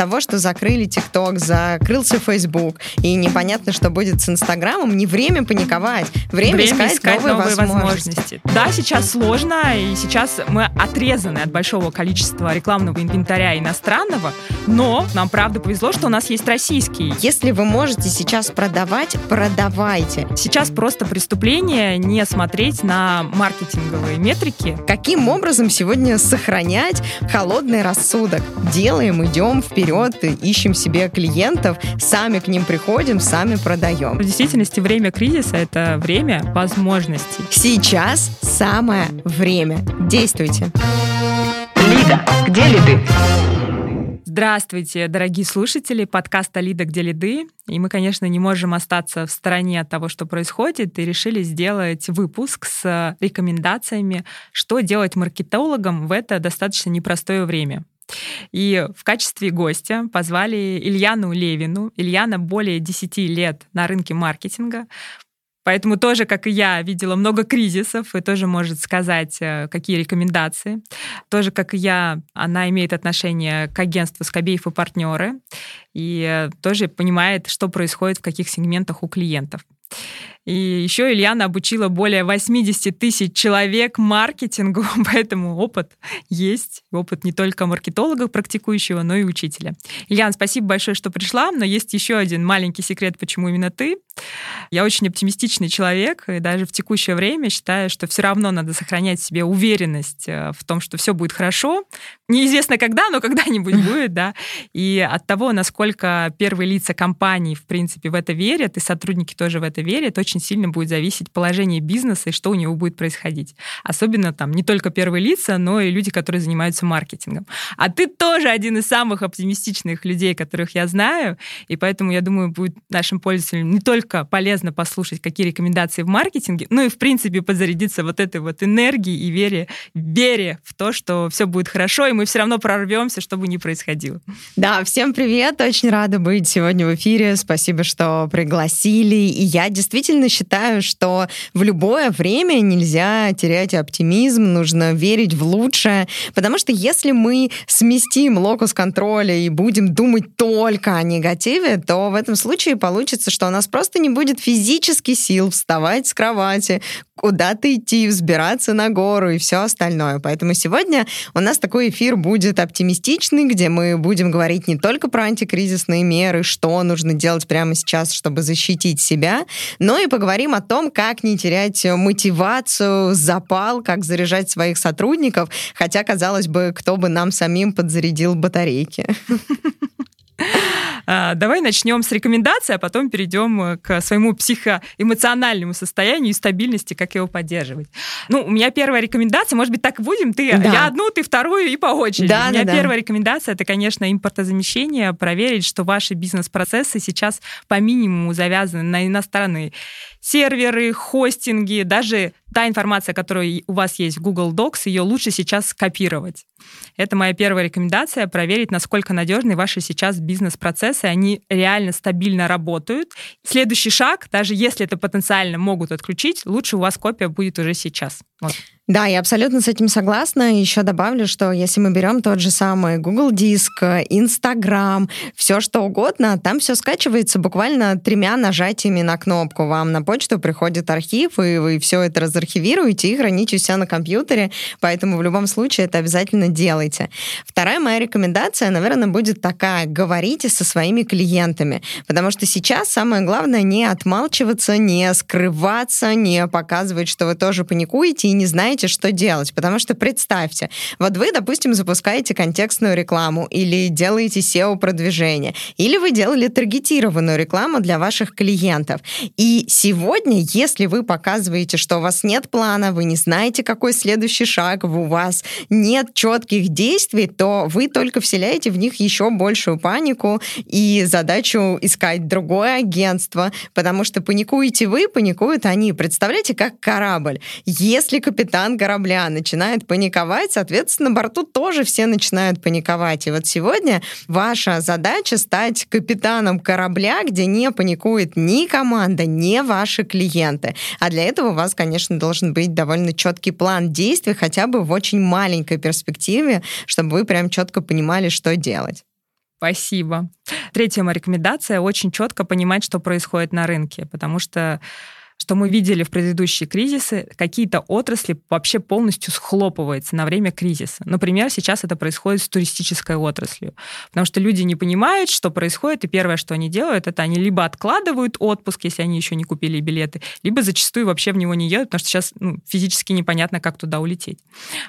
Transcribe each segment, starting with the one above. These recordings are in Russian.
того, что закрыли ТикТок, закрылся Фейсбук, и непонятно, что будет с Инстаграмом, не время паниковать. Время, время искать, искать новые, новые возможности. возможности. Да, сейчас сложно, и сейчас мы отрезаны от большого количества рекламного инвентаря иностранного, но нам правда повезло, что у нас есть российский. Если вы можете сейчас продавать, продавайте. Сейчас просто преступление не смотреть на маркетинговые метрики. Каким образом сегодня сохранять холодный рассудок? Делаем, идем вперед, ищем себе клиентов, сами к ним приходим, сами продаем. В действительности время кризиса — это время возможностей. Сейчас самое время. Действуйте. Лида, где лиды? Здравствуйте, дорогие слушатели подкаста «Лида, где лиды». И мы, конечно, не можем остаться в стороне от того, что происходит, и решили сделать выпуск с рекомендациями, что делать маркетологам в это достаточно непростое время. И в качестве гостя позвали Ильяну Левину. Ильяна более 10 лет на рынке маркетинга. Поэтому тоже, как и я, видела много кризисов и тоже может сказать, э, какие рекомендации. Тоже, как и я, она имеет отношение к агентству Скобеев и партнеры и э, тоже понимает, что происходит в каких сегментах у клиентов. И еще Ильяна обучила более 80 тысяч человек маркетингу, поэтому опыт есть. Опыт не только маркетолога практикующего, но и учителя. Ильяна, спасибо большое, что пришла, но есть еще один маленький секрет, почему именно ты. Я очень оптимистичный человек, и даже в текущее время считаю, что все равно надо сохранять в себе уверенность э, в том, что все будет хорошо. Неизвестно когда, но когда-нибудь будет, да. И от того, насколько первые лица компании, в принципе, в это верят, и сотрудники тоже в это верят, очень сильно будет зависеть положение бизнеса и что у него будет происходить. Особенно там не только первые лица, но и люди, которые занимаются маркетингом. А ты тоже один из самых оптимистичных людей, которых я знаю, и поэтому, я думаю, будет нашим пользователям не только полезно послушать, какие рекомендации в маркетинге, ну и, в принципе, подзарядиться вот этой вот энергией и вере, вере в то, что все будет хорошо, и мы все равно прорвемся, что бы ни происходило. Да, всем привет, очень рада быть сегодня в эфире, спасибо, что пригласили, и я действительно считаю, что в любое время нельзя терять оптимизм, нужно верить в лучшее, потому что если мы сместим локус контроля и будем думать только о негативе, то в этом случае получится, что у нас просто не будет физически сил вставать с кровати, куда-то идти, взбираться на гору и все остальное. Поэтому сегодня у нас такой эфир будет оптимистичный, где мы будем говорить не только про антикризисные меры, что нужно делать прямо сейчас, чтобы защитить себя, но и поговорим о том, как не терять мотивацию, запал, как заряжать своих сотрудников, хотя, казалось бы, кто бы нам самим подзарядил батарейки. А, давай начнем с рекомендаций, а потом перейдем э, к своему психоэмоциональному состоянию и стабильности, как его поддерживать. Ну, у меня первая рекомендация, может быть, так будем, ты, да. я одну, ты вторую и по очереди. Да, у меня да, первая да. рекомендация, это, конечно, импортозамещение, проверить, что ваши бизнес-процессы сейчас по минимуму завязаны на иностранные серверы, хостинги, даже та информация, которая у вас есть в Google Docs, ее лучше сейчас скопировать. Это моя первая рекомендация, проверить, насколько надежны ваши сейчас бизнес-процессы, они реально стабильно работают. Следующий шаг, даже если это потенциально могут отключить, лучше у вас копия будет уже сейчас. Вот. Да, я абсолютно с этим согласна. Еще добавлю, что если мы берем тот же самый Google Диск, Instagram, все что угодно, там все скачивается буквально тремя нажатиями на кнопку. Вам на почту приходит архив, и вы все это разархивируете и храните себя на компьютере. Поэтому в любом случае это обязательно делайте. Вторая моя рекомендация, наверное, будет такая. Говорите со своими клиентами. Потому что сейчас самое главное не отмалчиваться, не скрываться, не показывать, что вы тоже паникуете и не знаете, знаете, что делать. Потому что представьте, вот вы, допустим, запускаете контекстную рекламу или делаете SEO-продвижение, или вы делали таргетированную рекламу для ваших клиентов. И сегодня, если вы показываете, что у вас нет плана, вы не знаете, какой следующий шаг, у вас нет четких действий, то вы только вселяете в них еще большую панику и задачу искать другое агентство, потому что паникуете вы, паникуют они. Представляете, как корабль. Если капитан капитан корабля начинает паниковать, соответственно, на борту тоже все начинают паниковать. И вот сегодня ваша задача стать капитаном корабля, где не паникует ни команда, ни ваши клиенты. А для этого у вас, конечно, должен быть довольно четкий план действий, хотя бы в очень маленькой перспективе, чтобы вы прям четко понимали, что делать. Спасибо. Третья моя рекомендация — очень четко понимать, что происходит на рынке, потому что что мы видели в предыдущие кризисы, какие-то отрасли вообще полностью схлопываются на время кризиса. Например, сейчас это происходит с туристической отраслью, потому что люди не понимают, что происходит, и первое, что они делают, это они либо откладывают отпуск, если они еще не купили билеты, либо зачастую вообще в него не едут, потому что сейчас ну, физически непонятно, как туда улететь.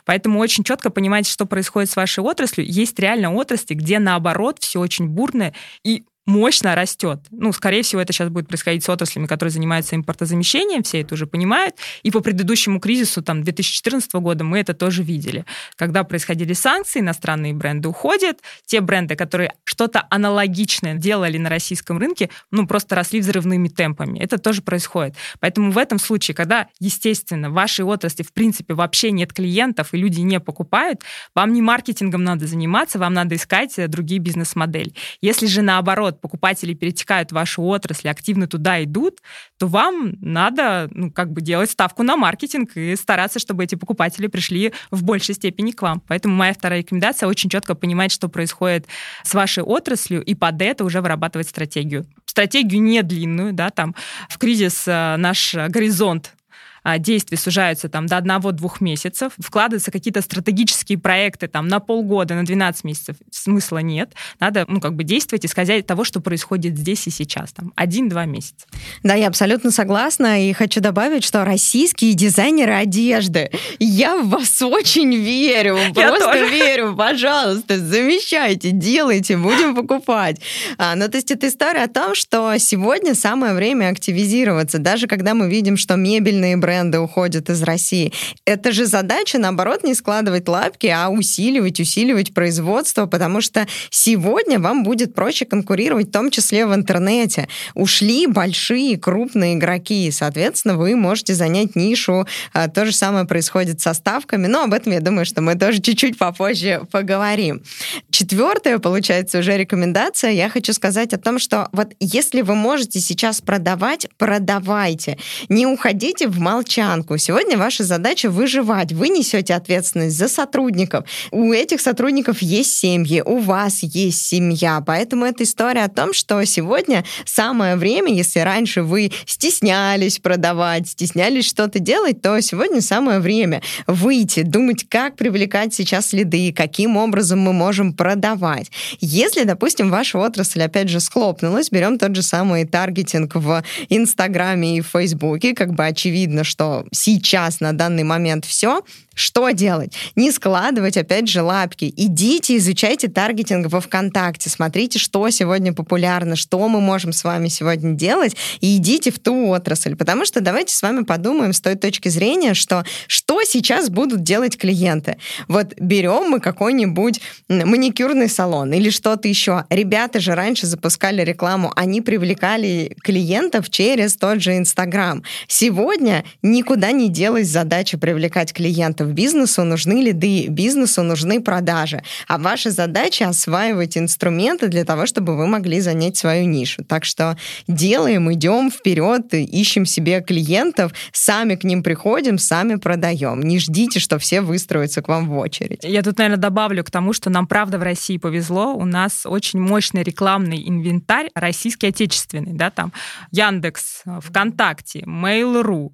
Поэтому очень четко понимаете, что происходит с вашей отраслью. Есть реально отрасли, где наоборот все очень бурно, и мощно растет. Ну, скорее всего, это сейчас будет происходить с отраслями, которые занимаются импортозамещением, все это уже понимают. И по предыдущему кризису, там, 2014 года мы это тоже видели. Когда происходили санкции, иностранные бренды уходят, те бренды, которые что-то аналогичное делали на российском рынке, ну, просто росли взрывными темпами. Это тоже происходит. Поэтому в этом случае, когда, естественно, в вашей отрасли, в принципе, вообще нет клиентов и люди не покупают, вам не маркетингом надо заниматься, вам надо искать другие бизнес-модели. Если же наоборот, наоборот, покупатели перетекают в вашу отрасль, активно туда идут, то вам надо, ну, как бы делать ставку на маркетинг и стараться, чтобы эти покупатели пришли в большей степени к вам. Поэтому моя вторая рекомендация очень четко понимать, что происходит с вашей отраслью, и под это уже вырабатывать стратегию. Стратегию не длинную, да, там в кризис э, наш горизонт действий сужаются там до одного-двух месяцев, вкладываются какие-то стратегические проекты там на полгода, на 12 месяцев, смысла нет. Надо, ну, как бы действовать, исходя из того, что происходит здесь и сейчас, там, один-два месяца. Да, я абсолютно согласна, и хочу добавить, что российские дизайнеры одежды, я в вас очень верю, просто верю, пожалуйста, замещайте, делайте, будем покупать. А, ну, то есть это история о том, что сегодня самое время активизироваться, даже когда мы видим, что мебельные бренды бренды уходят из России. Это же задача, наоборот, не складывать лапки, а усиливать, усиливать производство, потому что сегодня вам будет проще конкурировать, в том числе в интернете. Ушли большие, крупные игроки, и, соответственно, вы можете занять нишу. А, то же самое происходит со ставками, но об этом, я думаю, что мы тоже чуть-чуть попозже поговорим. Четвертая, получается, уже рекомендация. Я хочу сказать о том, что вот если вы можете сейчас продавать, продавайте. Не уходите в мал молчанку. Сегодня ваша задача выживать. Вы несете ответственность за сотрудников. У этих сотрудников есть семьи, у вас есть семья. Поэтому это история о том, что сегодня самое время, если раньше вы стеснялись продавать, стеснялись что-то делать, то сегодня самое время выйти, думать, как привлекать сейчас следы, каким образом мы можем продавать. Если, допустим, ваша отрасль, опять же, схлопнулась, берем тот же самый таргетинг в Инстаграме и в Фейсбуке, как бы очевидно, что сейчас на данный момент все, что делать? Не складывать, опять же, лапки. Идите, изучайте таргетинг во ВКонтакте, смотрите, что сегодня популярно, что мы можем с вами сегодня делать, и идите в ту отрасль. Потому что давайте с вами подумаем с той точки зрения, что что сейчас будут делать клиенты. Вот берем мы какой-нибудь маникюрный салон или что-то еще. Ребята же раньше запускали рекламу, они привлекали клиентов через тот же Инстаграм. Сегодня никуда не делась задача привлекать клиентов. Бизнесу нужны лиды, бизнесу нужны продажи. А ваша задача осваивать инструменты для того, чтобы вы могли занять свою нишу. Так что делаем, идем вперед, ищем себе клиентов, сами к ним приходим, сами продаем. Не ждите, что все выстроятся к вам в очередь. Я тут, наверное, добавлю к тому, что нам, правда, в России повезло. У нас очень мощный рекламный инвентарь российский, отечественный, да, там Яндекс, ВКонтакте, Mail.ru,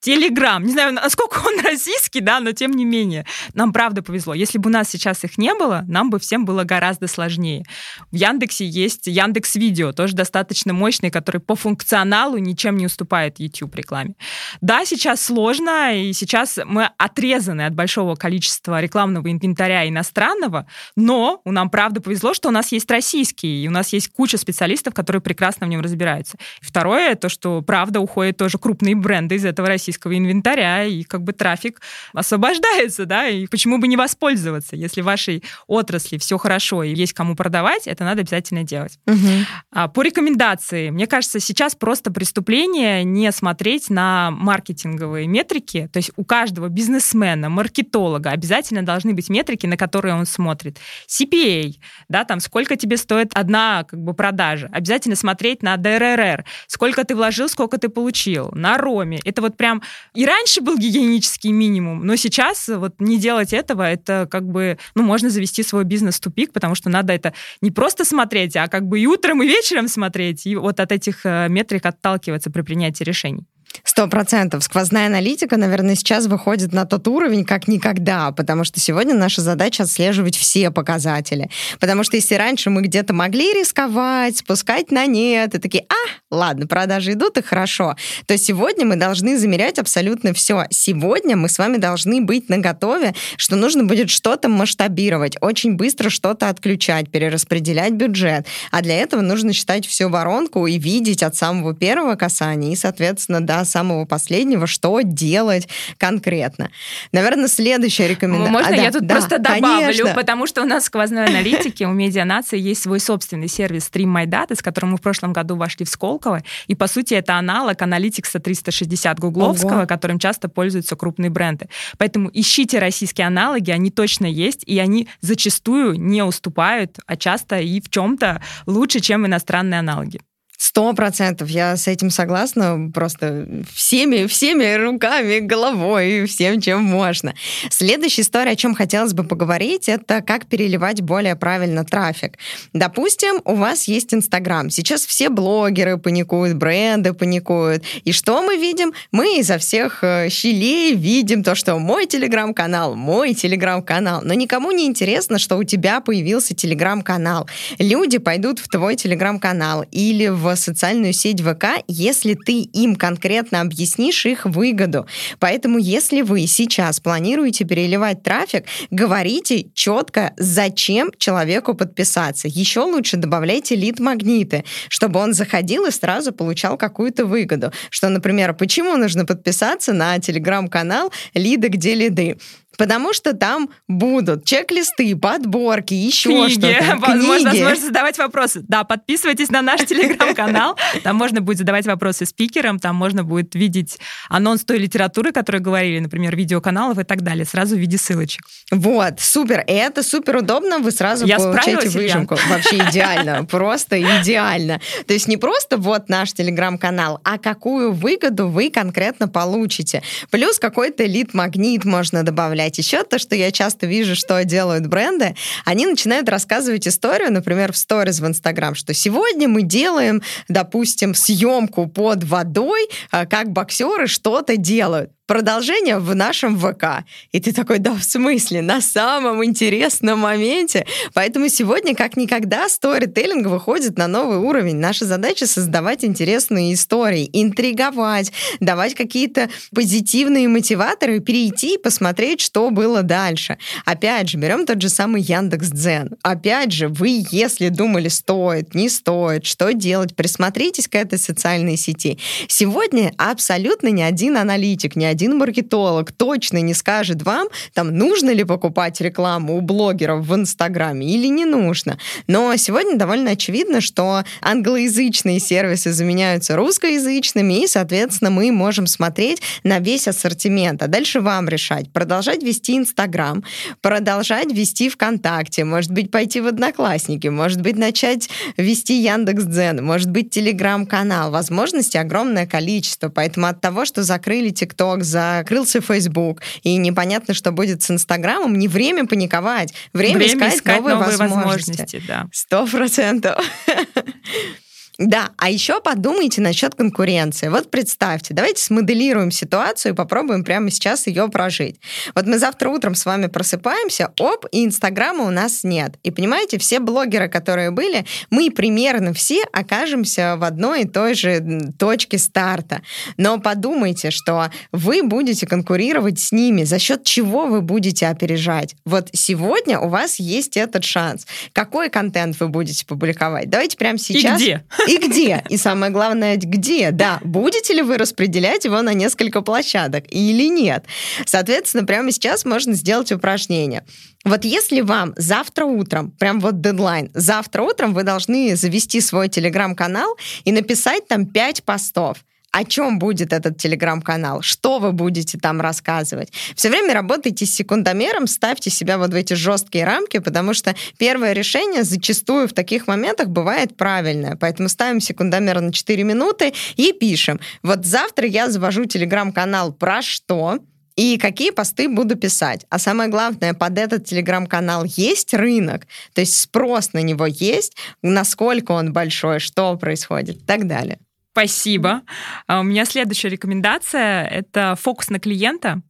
Телеграм. Не знаю, насколько он российский, да, но тем не менее. Нам правда повезло. Если бы у нас сейчас их не было, нам бы всем было гораздо сложнее. В Яндексе есть Яндекс Видео, тоже достаточно мощный, который по функционалу ничем не уступает YouTube рекламе. Да, сейчас сложно, и сейчас мы отрезаны от большого количества рекламного инвентаря иностранного, но у нам правда повезло, что у нас есть российский, и у нас есть куча специалистов, которые прекрасно в нем разбираются. второе, то, что правда уходят тоже крупные бренды из этого российского российского инвентаря, и как бы трафик освобождается, да, и почему бы не воспользоваться? Если в вашей отрасли все хорошо и есть кому продавать, это надо обязательно делать. Угу. По рекомендации, мне кажется, сейчас просто преступление не смотреть на маркетинговые метрики, то есть у каждого бизнесмена, маркетолога обязательно должны быть метрики, на которые он смотрит. CPA, да, там сколько тебе стоит одна как бы продажа. Обязательно смотреть на ДРР, сколько ты вложил, сколько ты получил. На Роме. Это вот прям и раньше был гигиенический минимум, но сейчас вот не делать этого, это как бы, ну, можно завести свой бизнес в тупик, потому что надо это не просто смотреть, а как бы и утром, и вечером смотреть, и вот от этих э, метрик отталкиваться при принятии решений. Сто процентов. Сквозная аналитика, наверное, сейчас выходит на тот уровень, как никогда, потому что сегодня наша задача отслеживать все показатели. Потому что если раньше мы где-то могли рисковать, спускать на нет, и такие, а, ладно, продажи идут, и хорошо, то сегодня мы должны замерять абсолютно все. Сегодня мы с вами должны быть наготове, что нужно будет что-то масштабировать, очень быстро что-то отключать, перераспределять бюджет. А для этого нужно считать всю воронку и видеть от самого первого касания и, соответственно, до самого последнего, что делать конкретно. Наверное, следующая рекомендация. Можно а, да, я тут да, просто добавлю, конечно. потому что у нас в сквозной аналитике у медианации есть свой собственный сервис Stream My Data, с которым мы в прошлом году вошли в Сколково, и по сути это аналог аналитикса 360 гугловского, Ого. которым часто пользуются крупные бренды. Поэтому ищите российские аналоги, они точно есть, и они зачастую не уступают, а часто и в чем-то лучше, чем иностранные аналоги. Сто процентов, я с этим согласна, просто всеми, всеми руками, головой, всем, чем можно. Следующая история, о чем хотелось бы поговорить, это как переливать более правильно трафик. Допустим, у вас есть Инстаграм. Сейчас все блогеры паникуют, бренды паникуют. И что мы видим? Мы изо всех э, щелей видим то, что мой Телеграм-канал, мой Телеграм-канал. Но никому не интересно, что у тебя появился Телеграм-канал. Люди пойдут в твой Телеграм-канал или в социальную сеть ВК, если ты им конкретно объяснишь их выгоду. Поэтому, если вы сейчас планируете переливать трафик, говорите четко, зачем человеку подписаться. Еще лучше добавляйте лид-магниты, чтобы он заходил и сразу получал какую-то выгоду. Что, например, почему нужно подписаться на телеграм-канал «Лиды, где лиды»? Потому что там будут чек-листы, подборки, еще что-то. Книги. Можно, возможно, задавать вопросы. Да, подписывайтесь на наш телеграм-канал. Там можно будет задавать вопросы спикерам, там можно будет видеть анонс той литературы, которую говорили, например, видеоканалов и так далее, сразу в виде ссылочек. Вот, супер. И это супер удобно, вы сразу Я получаете выжимку. Я. Вообще идеально, просто идеально. То есть не просто вот наш телеграм-канал, а какую выгоду вы конкретно получите. Плюс какой-то лид-магнит можно добавлять добавлять. Еще то, что я часто вижу, что делают бренды, они начинают рассказывать историю, например, в сторис в Инстаграм, что сегодня мы делаем, допустим, съемку под водой, а, как боксеры что-то делают продолжение в нашем ВК. И ты такой, да, в смысле, на самом интересном моменте. Поэтому сегодня, как никогда, сторителлинг выходит на новый уровень. Наша задача создавать интересные истории, интриговать, давать какие-то позитивные мотиваторы, перейти и посмотреть, что было дальше. Опять же, берем тот же самый Яндекс Дзен. Опять же, вы, если думали, стоит, не стоит, что делать, присмотритесь к этой социальной сети. Сегодня абсолютно ни один аналитик, ни один один маркетолог точно не скажет вам, там, нужно ли покупать рекламу у блогеров в Инстаграме или не нужно. Но сегодня довольно очевидно, что англоязычные сервисы заменяются русскоязычными, и, соответственно, мы можем смотреть на весь ассортимент. А дальше вам решать, продолжать вести Инстаграм, продолжать вести ВКонтакте, может быть, пойти в Одноклассники, может быть, начать вести Яндекс.Дзен, может быть, Телеграм-канал. Возможностей огромное количество. Поэтому от того, что закрыли ТикТок, закрылся Facebook, и непонятно, что будет с Инстаграмом, не время паниковать, время, время искать, искать новые, новые возможности. Сто процентов. Да, а еще подумайте насчет конкуренции. Вот представьте, давайте смоделируем ситуацию и попробуем прямо сейчас ее прожить. Вот мы завтра утром с вами просыпаемся, оп, и Инстаграма у нас нет. И понимаете, все блогеры, которые были, мы примерно все окажемся в одной и той же точке старта. Но подумайте, что вы будете конкурировать с ними, за счет чего вы будете опережать. Вот сегодня у вас есть этот шанс. Какой контент вы будете публиковать? Давайте прямо сейчас... И где? И где? И самое главное, где? Да, будете ли вы распределять его на несколько площадок или нет? Соответственно, прямо сейчас можно сделать упражнение. Вот если вам завтра утром, прям вот дедлайн, завтра утром вы должны завести свой телеграм-канал и написать там 5 постов о чем будет этот телеграм-канал, что вы будете там рассказывать. Все время работайте с секундомером, ставьте себя вот в эти жесткие рамки, потому что первое решение зачастую в таких моментах бывает правильное. Поэтому ставим секундомер на 4 минуты и пишем. Вот завтра я завожу телеграм-канал про что, и какие посты буду писать. А самое главное, под этот телеграм-канал есть рынок, то есть спрос на него есть, насколько он большой, что происходит и так далее. Спасибо. А у меня следующая рекомендация — это фокус на клиента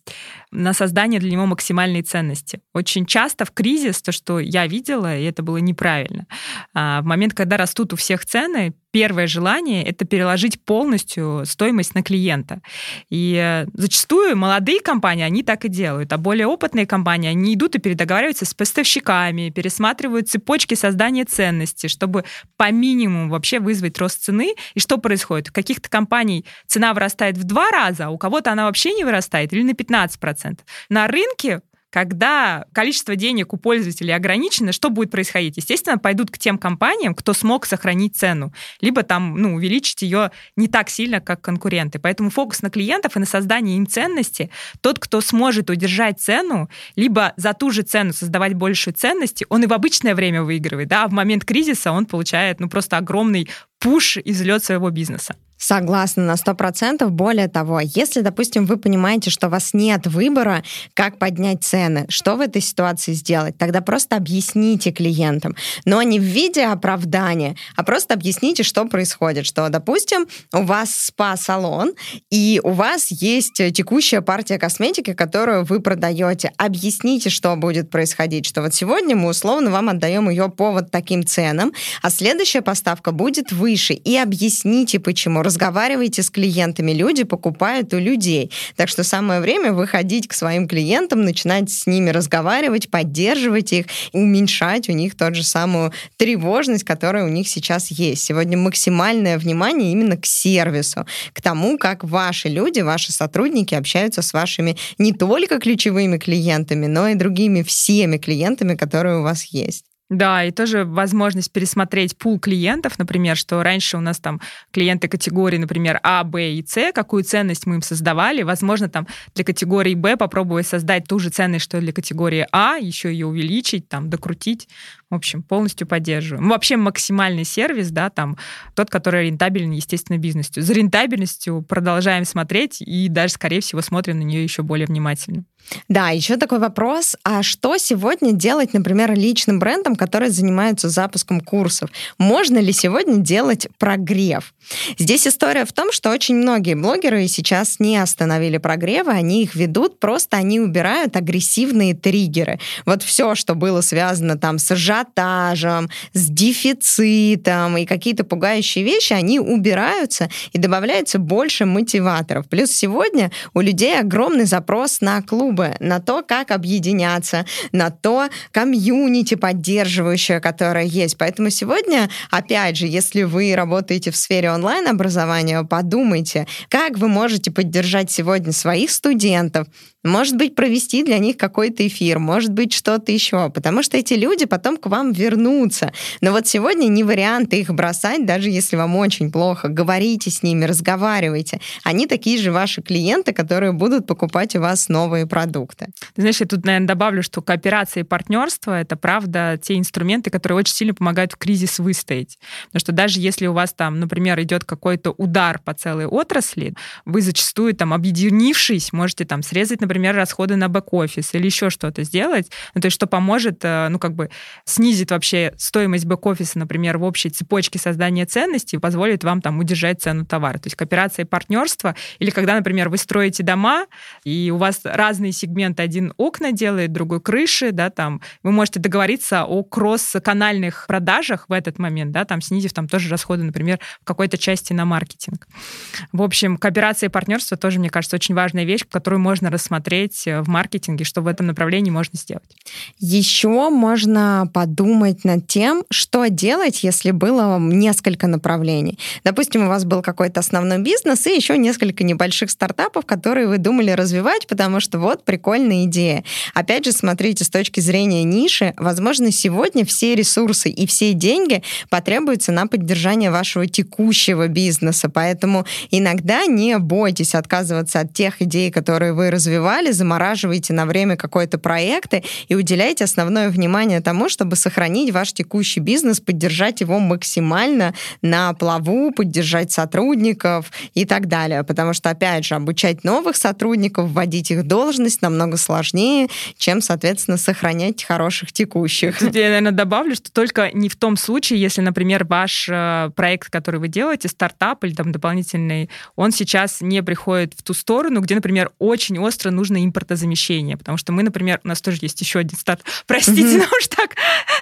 на создание для него максимальной ценности. Очень часто в кризис, то, что я видела, и это было неправильно, а, в момент, когда растут у всех цены, первое желание — это переложить полностью стоимость на клиента. И э, зачастую молодые компании, они так и делают, а более опытные компании, они идут и передоговариваются с поставщиками, пересматривают цепочки создания ценности, чтобы по минимуму вообще вызвать рост цены. И что происходит? У каких-то компаний цена вырастает в два раза, а у кого-то она вообще не вырастает или на 15%. На рынке когда количество денег у пользователей ограничено, что будет происходить? Естественно, пойдут к тем компаниям, кто смог сохранить цену, либо там, ну, увеличить ее не так сильно, как конкуренты. Поэтому фокус на клиентов и на создание им ценности. Тот, кто сможет удержать цену, либо за ту же цену создавать больше ценности, он и в обычное время выигрывает, да, а в момент кризиса он получает, ну, просто огромный пуш и взлет своего бизнеса. Согласна на 100%. Более того, если, допустим, вы понимаете, что у вас нет выбора, как поднять цены, что в этой ситуации сделать, тогда просто объясните клиентам. Но не в виде оправдания, а просто объясните, что происходит. Что, допустим, у вас спа-салон, и у вас есть текущая партия косметики, которую вы продаете. Объясните, что будет происходить. Что вот сегодня мы условно вам отдаем ее по вот таким ценам, а следующая поставка будет выше. И объясните, почему разговаривайте с клиентами, люди покупают у людей. Так что самое время выходить к своим клиентам, начинать с ними разговаривать, поддерживать их, уменьшать у них тот же самую тревожность, которая у них сейчас есть. Сегодня максимальное внимание именно к сервису, к тому, как ваши люди, ваши сотрудники общаются с вашими не только ключевыми клиентами, но и другими всеми клиентами, которые у вас есть. Да, и тоже возможность пересмотреть пул клиентов, например, что раньше у нас там клиенты категории, например, А, Б и С, какую ценность мы им создавали, возможно, там для категории Б попробовать создать ту же ценность, что для категории А, еще ее увеличить, там, докрутить. В общем, полностью поддерживаем. Вообще максимальный сервис, да, там, тот, который рентабелен, естественно, бизнесу. За рентабельностью продолжаем смотреть и даже, скорее всего, смотрим на нее еще более внимательно. Да, еще такой вопрос. А что сегодня делать, например, личным брендом, которые занимаются запуском курсов? Можно ли сегодня делать прогрев? Здесь история в том, что очень многие блогеры сейчас не остановили прогревы, они их ведут, просто они убирают агрессивные триггеры. Вот все, что было связано там с ажиотажем, с дефицитом и какие-то пугающие вещи, они убираются и добавляется больше мотиваторов. Плюс сегодня у людей огромный запрос на клубы, на то, как объединяться, на то комьюнити поддерживающее, которое есть. Поэтому сегодня, опять же, если вы работаете в сфере онлайн-образования, подумайте, как вы можете поддержать сегодня своих студентов, может быть, провести для них какой-то эфир, может быть, что-то еще, потому что эти люди потом к вам вернутся. Но вот сегодня не вариант их бросать, даже если вам очень плохо. Говорите с ними, разговаривайте. Они такие же ваши клиенты, которые будут покупать у вас новые продукты. Ты знаешь, я тут, наверное, добавлю, что кооперация и партнерство — это, правда, те инструменты, которые очень сильно помогают в кризис выстоять. Потому что даже если у вас там, например, идет какой-то удар по целой отрасли, вы зачастую там, объединившись, можете там срезать, например, расходы на бэк-офис или еще что-то сделать, ну, то есть что поможет, э, ну, как бы снизит вообще стоимость бэк-офиса, например, в общей цепочке создания ценностей позволит вам там удержать цену товара. То есть кооперация и партнерство, или когда, например, вы строите дома, и у вас разные сегменты, один окна делает, другой крыши, да, там, вы можете договориться о кросс-канальных продажах в этот момент, да, там, снизив там тоже расходы, например, в какой-то части на маркетинг. В общем, кооперация и партнерство тоже, мне кажется, очень важная вещь, которую можно рассмотреть посмотреть в маркетинге, что в этом направлении можно сделать. Еще можно подумать над тем, что делать, если было несколько направлений. Допустим, у вас был какой-то основной бизнес и еще несколько небольших стартапов, которые вы думали развивать, потому что вот прикольная идея. Опять же, смотрите, с точки зрения ниши, возможно, сегодня все ресурсы и все деньги потребуются на поддержание вашего текущего бизнеса, поэтому иногда не бойтесь отказываться от тех идей, которые вы развивали, замораживайте на время какой-то проекты и уделяйте основное внимание тому, чтобы сохранить ваш текущий бизнес, поддержать его максимально на плаву, поддержать сотрудников и так далее. Потому что, опять же, обучать новых сотрудников, вводить их в должность намного сложнее, чем, соответственно, сохранять хороших текущих. Тут я, наверное, добавлю, что только не в том случае, если, например, ваш э, проект, который вы делаете, стартап или там дополнительный, он сейчас не приходит в ту сторону, где, например, очень остро нужно импортозамещение. Потому что мы, например, у нас тоже есть еще один старт. Простите, ну уж так.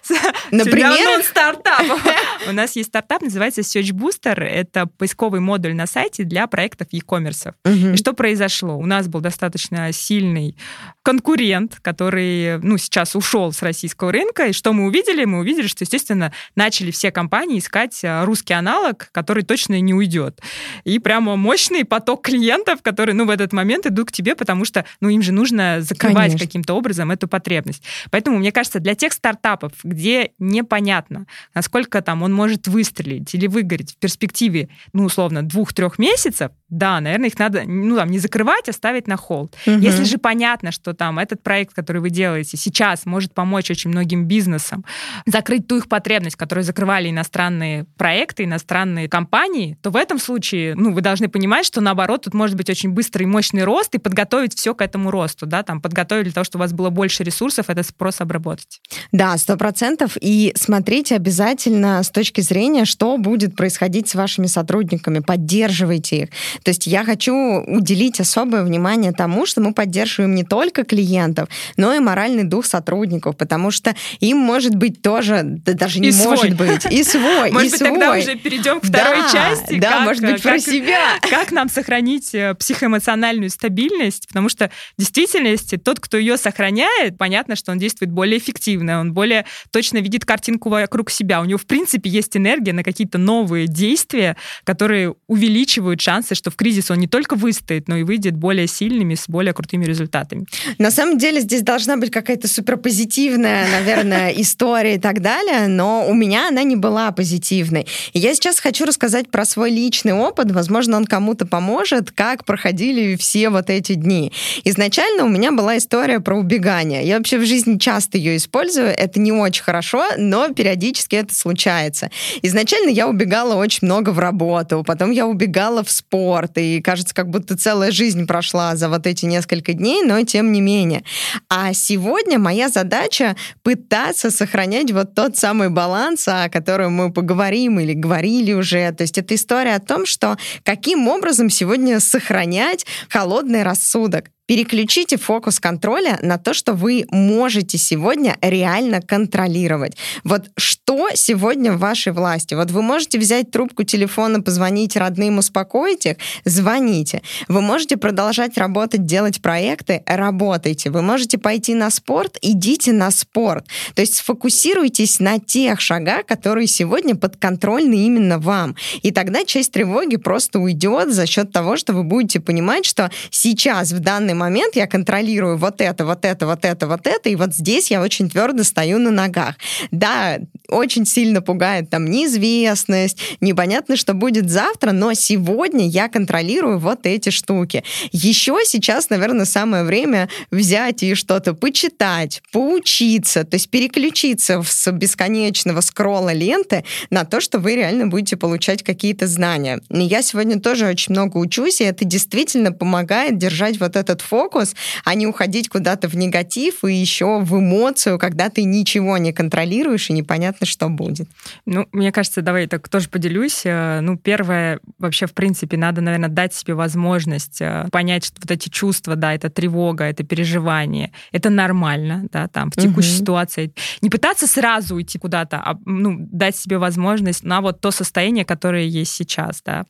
Например? стартап. У нас есть стартап, называется Search Booster. Это поисковый модуль на сайте для проектов e-commerce. И что произошло? У нас был достаточно сильный конкурент, который, ну, сейчас ушел с российского рынка. И что мы увидели? Мы увидели, что, естественно, начали все компании искать а, русский аналог, который точно не уйдет. И прямо мощный поток клиентов, которые, ну, в этот момент идут к тебе, потому что, ну, им же нужно закрывать Конечно. каким-то образом эту потребность. Поэтому, мне кажется, для тех стартапов, где непонятно, насколько там он может выстрелить или выгореть в перспективе, ну, условно, двух-трех месяцев, да, наверное, их надо, ну, там, не закрывать, а ставить на холд. Угу. Если же понятно, что там этот проект, который вы делаете сейчас, может помочь очень многим бизнесам закрыть ту их потребность, которую закрывали иностранные проекты, иностранные компании, то в этом случае, ну, вы должны понимать, что наоборот, тут может быть очень быстрый и мощный рост и подготовить все к этому росту, да, там, подготовить для того, чтобы у вас было больше ресурсов, это спрос обработать. Да, сто процентов. И смотрите обязательно с точки зрения, что будет происходить с вашими сотрудниками, поддерживайте их. То есть я хочу уделить особое внимание тому, что мы поддерживаем не только клиентов, но и моральный дух сотрудников, потому что им может быть тоже, да даже не и может свой. быть, и свой, Может и быть, свой. тогда уже перейдем к второй да, части. Да, как, может быть, про себя. Как нам сохранить э, психоэмоциональную стабильность, потому что в действительности тот, кто ее сохраняет, понятно, что он действует более эффективно, он более точно видит картинку вокруг себя. У него, в принципе, есть энергия на какие-то новые действия, которые увеличивают шансы, что в кризис он не только выстоит, но и выйдет более сильными, с более крутыми результатами. На самом деле здесь должна быть какая-то суперпозитивная, наверное, история и так далее, но у меня она не была позитивной. И я сейчас хочу рассказать про свой личный опыт, возможно, он кому-то поможет, как проходили все вот эти дни. Изначально у меня была история про убегание. Я вообще в жизни часто ее использую, это не очень хорошо, но периодически это случается. Изначально я убегала очень много в работу, потом я убегала в спорт, и кажется, как будто целая жизнь прошла за вот эти несколько дней, но тем не менее. А сегодня моя задача пытаться сохранять вот тот самый баланс, о котором мы поговорим или говорили уже. То есть это история о том, что каким образом сегодня сохранять холодный рассудок. Переключите фокус контроля на то, что вы можете сегодня реально контролировать. Вот что сегодня в вашей власти? Вот вы можете взять трубку телефона, позвонить родным, успокоить их? Звоните. Вы можете продолжать работать, делать проекты? Работайте. Вы можете пойти на спорт? Идите на спорт. То есть сфокусируйтесь на тех шагах, которые сегодня подконтрольны именно вам. И тогда часть тревоги просто уйдет за счет того, что вы будете понимать, что сейчас, в данный момент я контролирую вот это, вот это, вот это, вот это, и вот здесь я очень твердо стою на ногах. Да, очень сильно пугает там неизвестность, непонятно, что будет завтра, но сегодня я контролирую вот эти штуки. Еще сейчас, наверное, самое время взять и что-то почитать, поучиться, то есть переключиться с бесконечного скролла ленты на то, что вы реально будете получать какие-то знания. Я сегодня тоже очень много учусь, и это действительно помогает держать вот этот фокус, а не уходить куда-то в негатив и еще в эмоцию, когда ты ничего не контролируешь и непонятно, что будет. Ну, мне кажется, давай так тоже поделюсь. Э, ну, первое, вообще, в принципе, надо, наверное, дать себе возможность э, понять, что вот эти чувства, да, это тревога, это переживание, это нормально, да, там, в текущей угу. ситуации. Не пытаться сразу уйти куда-то, а, ну, дать себе возможность на вот то состояние, которое есть сейчас, да.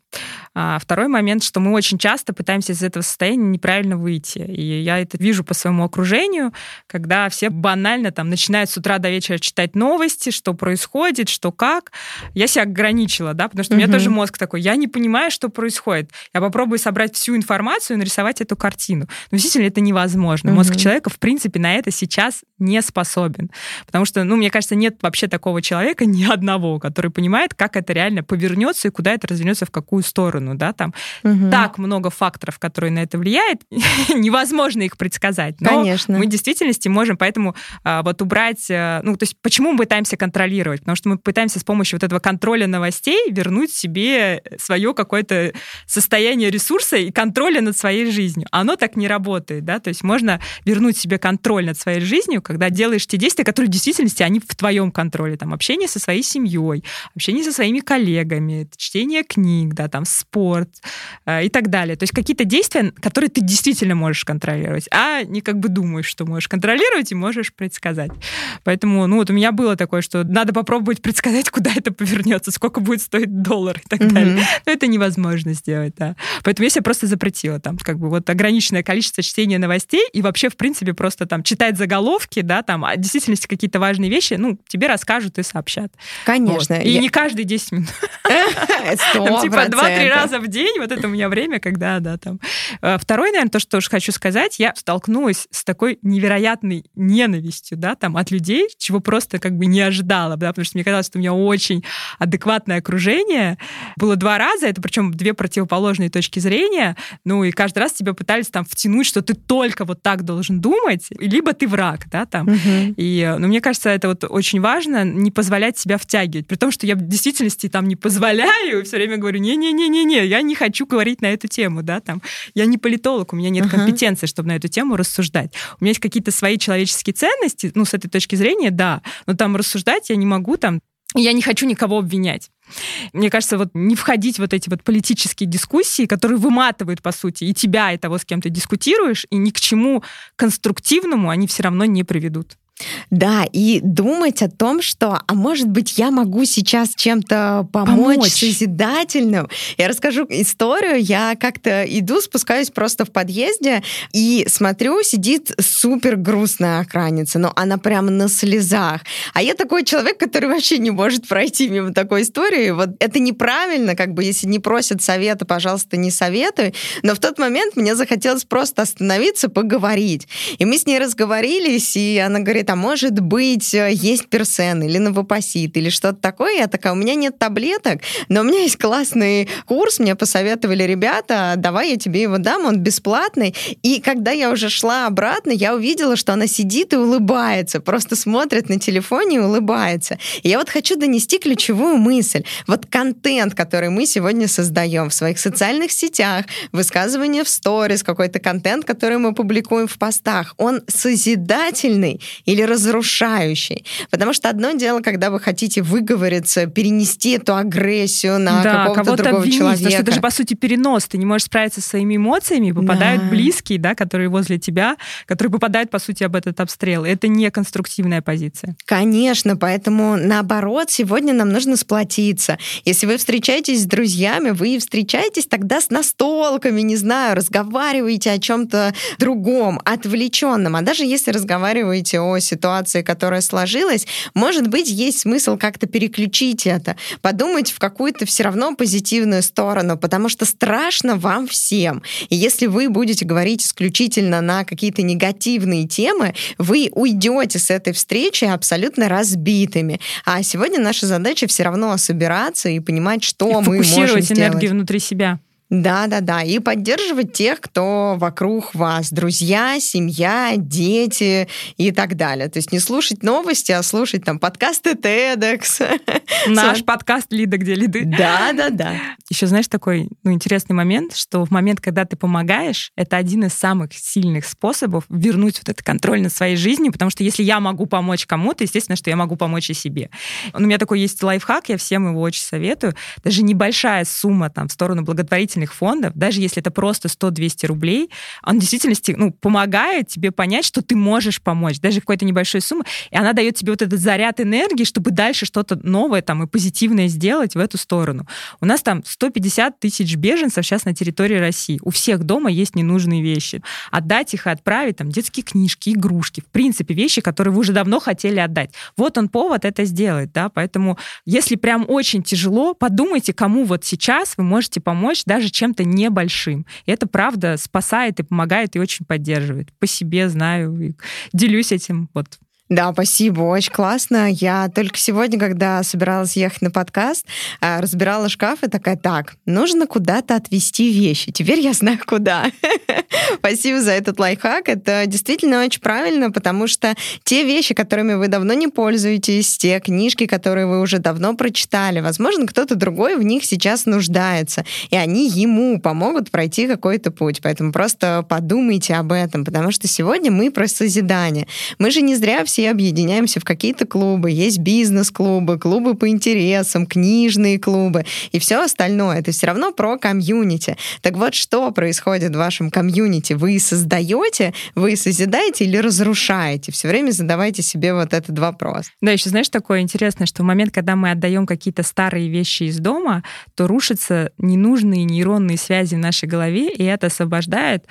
А второй момент, что мы очень часто пытаемся из этого состояния неправильно выйти. И я это вижу по своему окружению, когда все банально там начинают с утра до вечера читать новости, что происходит, что как. Я себя ограничила, да, потому что у меня тоже мозг такой, я не понимаю, что происходит. Я попробую собрать всю информацию и нарисовать эту картину. Но действительно это невозможно. Мозг человека, в принципе, на это сейчас не способен. Потому что, ну, мне кажется, нет вообще такого человека, ни одного, который понимает, как это реально повернется и куда это развернется в какую сторону, да, там угу. так много факторов, которые на это влияют, невозможно их предсказать. Но Конечно. мы в действительности можем поэтому а, вот убрать, а, ну, то есть почему мы пытаемся контролировать? Потому что мы пытаемся с помощью вот этого контроля новостей вернуть себе свое какое-то состояние ресурса и контроля над своей жизнью. Оно так не работает, да, то есть можно вернуть себе контроль над своей жизнью, когда делаешь те действия, которые в действительности, они в твоем контроле, там, общение со своей семьей, общение со своими коллегами, чтение книг, да, там, спорт э, и так далее. То есть какие-то действия, которые ты действительно можешь контролировать, а не как бы думаешь, что можешь контролировать и можешь предсказать. Поэтому, ну, вот у меня было такое, что надо попробовать предсказать, куда это повернется, сколько будет стоить доллар и так mm-hmm. далее. Но это невозможно сделать, да. Поэтому я себе просто запретила там, как бы, вот ограниченное количество чтения новостей и вообще, в принципе, просто там читать заголовки, да, там, а в действительности какие-то важные вещи, ну, тебе расскажут и сообщат. Конечно. Вот. И я... не каждые 10 минут. Типа 2-3 раза в день, вот это у меня время, когда, да, там. Э, второй, наверное, то, что хочу сказать, я столкнулась с такой невероятной ненавистью, да, там, от людей, чего просто как бы не ожидала, да, потому что мне казалось, что у меня очень адекватное окружение. Было два раза, это причем две противоположные точки зрения, ну, и каждый раз тебя пытались там втянуть, что ты только вот так должен думать, либо ты враг, да, там. Угу. И, ну, мне кажется, это вот очень важно, не позволять себя втягивать, при том, что я в действительности там не позволяю, все время говорю, не-не-не-не-не, я не хочу говорить на эту тему, да, там. Я не политолог, у меня нет uh-huh. компетенции, чтобы на эту тему рассуждать. У меня есть какие-то свои человеческие ценности, ну, с этой точки зрения, да, но там рассуждать я не могу, там, я не хочу никого обвинять. Мне кажется, вот не входить в вот эти вот политические дискуссии, которые выматывают, по сути, и тебя, и того, с кем ты дискутируешь, и ни к чему конструктивному они все равно не приведут. Да, и думать о том, что, а может быть, я могу сейчас чем-то помочь, помочь. созидательным. Я расскажу историю. Я как-то иду, спускаюсь просто в подъезде и смотрю, сидит супер грустная охранница, но она прямо на слезах. А я такой человек, который вообще не может пройти мимо такой истории. Вот это неправильно, как бы, если не просят совета, пожалуйста, не советуй. Но в тот момент мне захотелось просто остановиться, поговорить. И мы с ней разговорились, и она говорит, говорит, а может быть, э, есть персен или новопосит или что-то такое. Я такая, у меня нет таблеток, но у меня есть классный курс, мне посоветовали ребята, давай я тебе его дам, он бесплатный. И когда я уже шла обратно, я увидела, что она сидит и улыбается, просто смотрит на телефоне и улыбается. И я вот хочу донести ключевую мысль. Вот контент, который мы сегодня создаем в своих социальных сетях, высказывание в сторис, какой-то контент, который мы публикуем в постах, он созидательный или или разрушающий. Потому что одно дело, когда вы хотите выговориться, перенести эту агрессию на да, какого-то другого обвинить, человека. Потому что это же, по сути, перенос. Ты не можешь справиться со своими эмоциями, попадают да. близкие, да, которые возле тебя, которые попадают, по сути, об этот обстрел. Это не конструктивная позиция. Конечно, поэтому, наоборот, сегодня нам нужно сплотиться. Если вы встречаетесь с друзьями, вы встречаетесь тогда с настолками, не знаю, разговариваете о чем-то другом, отвлеченном. А даже если разговариваете о ситуации, которая сложилась, может быть, есть смысл как-то переключить это, подумать в какую-то все равно позитивную сторону, потому что страшно вам всем. И если вы будете говорить исключительно на какие-то негативные темы, вы уйдете с этой встречи абсолютно разбитыми. А сегодня наша задача все равно собираться и понимать, что и мы можем сделать. Энергию внутри себя. Да, да, да. И поддерживать тех, кто вокруг вас. Друзья, семья, дети и так далее. То есть не слушать новости, а слушать там подкасты TEDx. Наш подкаст «Лида, где лиды». Да, да, да. Еще знаешь такой ну, интересный момент, что в момент, когда ты помогаешь, это один из самых сильных способов вернуть вот этот контроль над своей жизнью, потому что если я могу помочь кому-то, естественно, что я могу помочь и себе. У меня такой есть лайфхак, я всем его очень советую. Даже небольшая сумма там в сторону благотворительности благотворительных фондов, даже если это просто 100-200 рублей, он в действительности ну, помогает тебе понять, что ты можешь помочь, даже какой-то небольшой суммы, и она дает тебе вот этот заряд энергии, чтобы дальше что-то новое там и позитивное сделать в эту сторону. У нас там 150 тысяч беженцев сейчас на территории России. У всех дома есть ненужные вещи. Отдать их и отправить, там, детские книжки, игрушки, в принципе, вещи, которые вы уже давно хотели отдать. Вот он повод это сделать, да, поэтому если прям очень тяжело, подумайте, кому вот сейчас вы можете помочь даже чем-то небольшим. И это правда спасает и помогает и очень поддерживает. По себе знаю, и делюсь этим вот да, спасибо, очень классно. Я только сегодня, когда собиралась ехать на подкаст, а, разбирала шкаф и такая, так, нужно куда-то отвезти вещи. Теперь я знаю, куда. Спасибо за этот лайфхак. Это действительно очень правильно, потому что те вещи, которыми вы давно не пользуетесь, те книжки, которые вы уже давно прочитали, возможно, кто-то другой в них сейчас нуждается, и они ему помогут пройти какой-то путь. Поэтому просто подумайте об этом, потому что сегодня мы про созидание. Мы же не зря все все объединяемся в какие-то клубы. Есть бизнес-клубы, клубы по интересам, книжные клубы и все остальное. Это все равно про комьюнити. Так вот, что происходит в вашем комьюнити? Вы создаете, вы созидаете или разрушаете? Все время задавайте себе вот этот вопрос. Да, еще знаешь, такое интересное, что в момент, когда мы отдаем какие-то старые вещи из дома, то рушатся ненужные нейронные связи в нашей голове, и это освобождает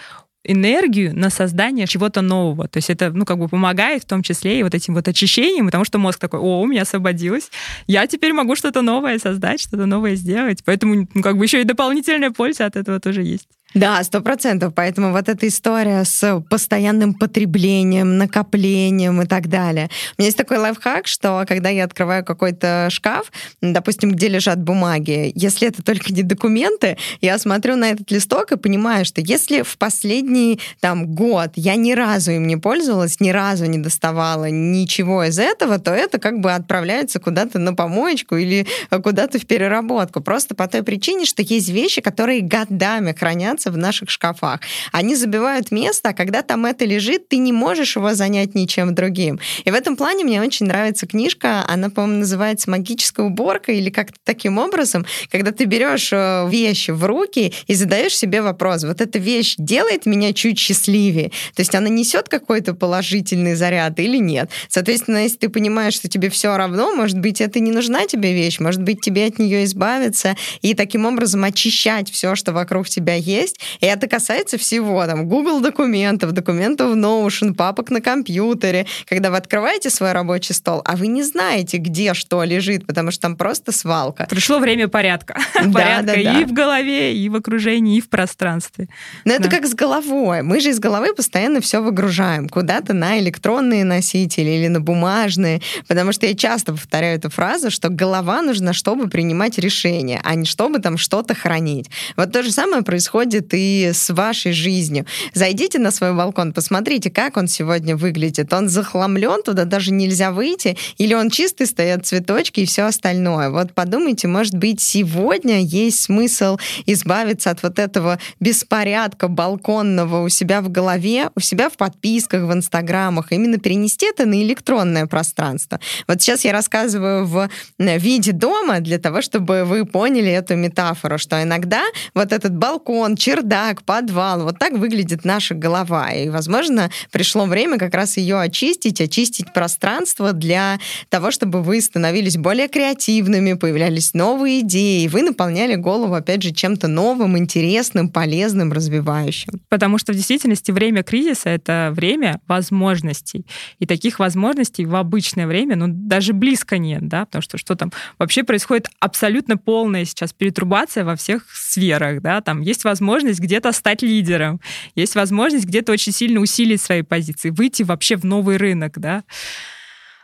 энергию на создание чего-то нового. То есть это, ну, как бы помогает в том числе и вот этим вот очищением, потому что мозг такой, о, у меня освободилось, я теперь могу что-то новое создать, что-то новое сделать. Поэтому, ну, как бы еще и дополнительная польза от этого тоже есть. Да, сто процентов. Поэтому вот эта история с постоянным потреблением, накоплением и так далее. У меня есть такой лайфхак, что когда я открываю какой-то шкаф, допустим, где лежат бумаги, если это только не документы, я смотрю на этот листок и понимаю, что если в последний там год я ни разу им не пользовалась, ни разу не доставала ничего из этого, то это как бы отправляется куда-то на помоечку или куда-то в переработку. Просто по той причине, что есть вещи, которые годами хранят хранятся в наших шкафах. Они забивают место, а когда там это лежит, ты не можешь его занять ничем другим. И в этом плане мне очень нравится книжка, она, по-моему, называется «Магическая уборка» или как-то таким образом, когда ты берешь э, вещи в руки и задаешь себе вопрос, вот эта вещь делает меня чуть счастливее, то есть она несет какой-то положительный заряд или нет. Соответственно, если ты понимаешь, что тебе все равно, может быть, это не нужна тебе вещь, может быть, тебе от нее избавиться и таким образом очищать все, что вокруг тебя есть, есть. И это касается всего, там, Google документов, документов в Notion, папок на компьютере. Когда вы открываете свой рабочий стол, а вы не знаете, где что лежит, потому что там просто свалка. Пришло время порядка. Порядка и в голове, и в окружении, и в пространстве. Но это как с головой. Мы же из головы постоянно все выгружаем куда-то на электронные носители или на бумажные, потому что я часто повторяю эту фразу, что голова нужна, чтобы принимать решения, а не чтобы там что-то хранить. Вот то же самое происходит происходит и с вашей жизнью. Зайдите на свой балкон, посмотрите, как он сегодня выглядит. Он захламлен, туда даже нельзя выйти, или он чистый, стоят цветочки и все остальное. Вот подумайте, может быть, сегодня есть смысл избавиться от вот этого беспорядка балконного у себя в голове, у себя в подписках, в инстаграмах, именно перенести это на электронное пространство. Вот сейчас я рассказываю в э, виде дома для того, чтобы вы поняли эту метафору, что иногда вот этот балкон, чердак, подвал. Вот так выглядит наша голова. И, возможно, пришло время как раз ее очистить, очистить пространство для того, чтобы вы становились более креативными, появлялись новые идеи, вы наполняли голову, опять же, чем-то новым, интересным, полезным, развивающим. Потому что в действительности время кризиса — это время возможностей. И таких возможностей в обычное время, ну, даже близко нет, да, потому что что там вообще происходит абсолютно полная сейчас перетрубация во всех сферах, да, там есть возможность возможность где-то стать лидером, есть возможность где-то очень сильно усилить свои позиции, выйти вообще в новый рынок, да.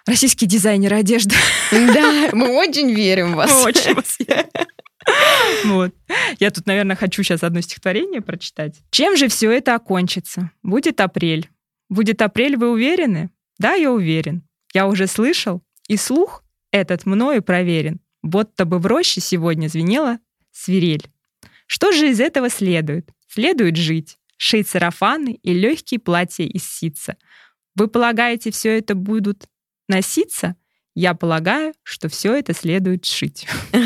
Российские дизайнеры одежды. Да, мы очень верим в вас. Мы очень вас верим. Вот. Я тут, наверное, хочу сейчас одно стихотворение прочитать. Чем же все это окончится? Будет апрель. Будет апрель, вы уверены? Да, я уверен. Я уже слышал, и слух этот мною проверен. Вот-то бы в роще сегодня звенела свирель. Что же из этого следует? Следует жить, шить сарафаны и легкие платья из ситца. Вы полагаете, все это будут носиться? Я полагаю, что все это следует шить.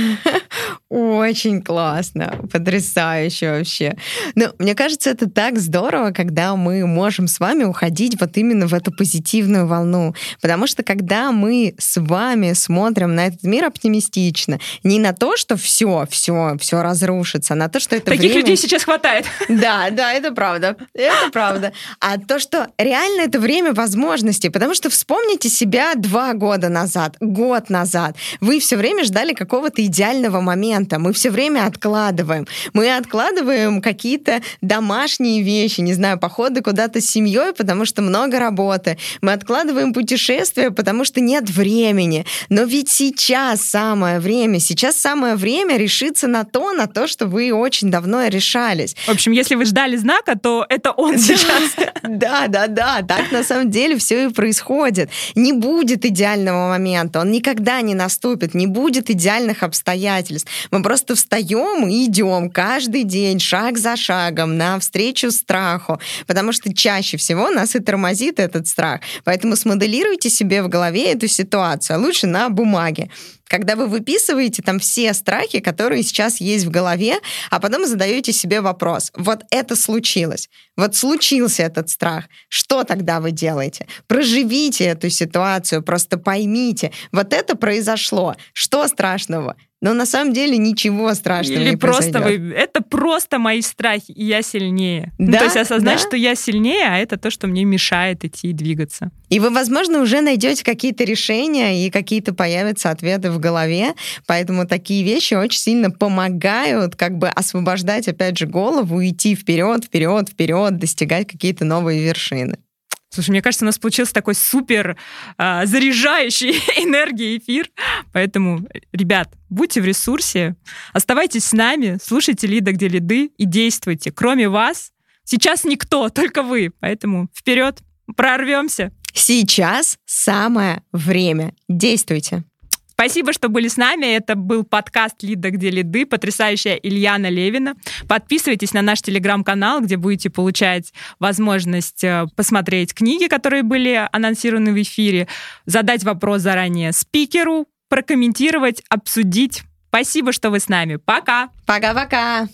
очень классно, потрясающе вообще. Но мне кажется, это так здорово, когда мы можем с вами уходить вот именно в эту позитивную волну. Потому что когда мы с вами смотрим на этот мир оптимистично, не на то, что все, все, все разрушится, а на то, что это Таких время... людей сейчас хватает. Да, да, это правда. Это правда. А то, что реально это время возможностей, потому что вспомните себя два года назад, год назад. Вы все время ждали какого-то идеального момента. Мы все время откладываем. Мы откладываем какие-то домашние вещи, не знаю, походы куда-то с семьей, потому что много работы. Мы откладываем путешествия, потому что нет времени. Но ведь сейчас самое время, сейчас самое время решиться на то, на то, что вы очень давно решались. В общем, если вы ждали знака, то это он сейчас. Да, да, да, так на самом деле все и происходит. Не будет идеального момента, он никогда не наступит, не будет идеальных обстоятельств. Мы просто встаем и идем каждый день, шаг за шагом, навстречу страху, потому что чаще всего нас и тормозит этот страх. Поэтому смоделируйте себе в голове эту ситуацию, а лучше на бумаге когда вы выписываете там все страхи, которые сейчас есть в голове, а потом задаете себе вопрос, вот это случилось, вот случился этот страх, что тогда вы делаете? Проживите эту ситуацию, просто поймите, вот это произошло, что страшного? Но на самом деле ничего страшного Или не просто вы, это просто мои страхи, и я сильнее. Ну, Да, то есть осознать, да. что я сильнее, а это то, что мне мешает идти и двигаться. И вы, возможно, уже найдете какие-то решения и какие-то появятся ответы в голове. Поэтому такие вещи очень сильно помогают как бы освобождать, опять же, голову, идти вперед, вперед, вперед, достигать какие-то новые вершины. Слушай, мне кажется, у нас получился такой супер а, заряжающий энергией эфир. Поэтому, ребят, будьте в ресурсе, оставайтесь с нами, слушайте Лида, где лиды и действуйте. Кроме вас, сейчас никто, только вы. Поэтому вперед, прорвемся. Сейчас самое время. Действуйте. Спасибо, что были с нами. Это был подкаст «Лида, где лиды», потрясающая Ильяна Левина. Подписывайтесь на наш телеграм-канал, где будете получать возможность э, посмотреть книги, которые были анонсированы в эфире, задать вопрос заранее спикеру, прокомментировать, обсудить. Спасибо, что вы с нами. Пока! Пока-пока.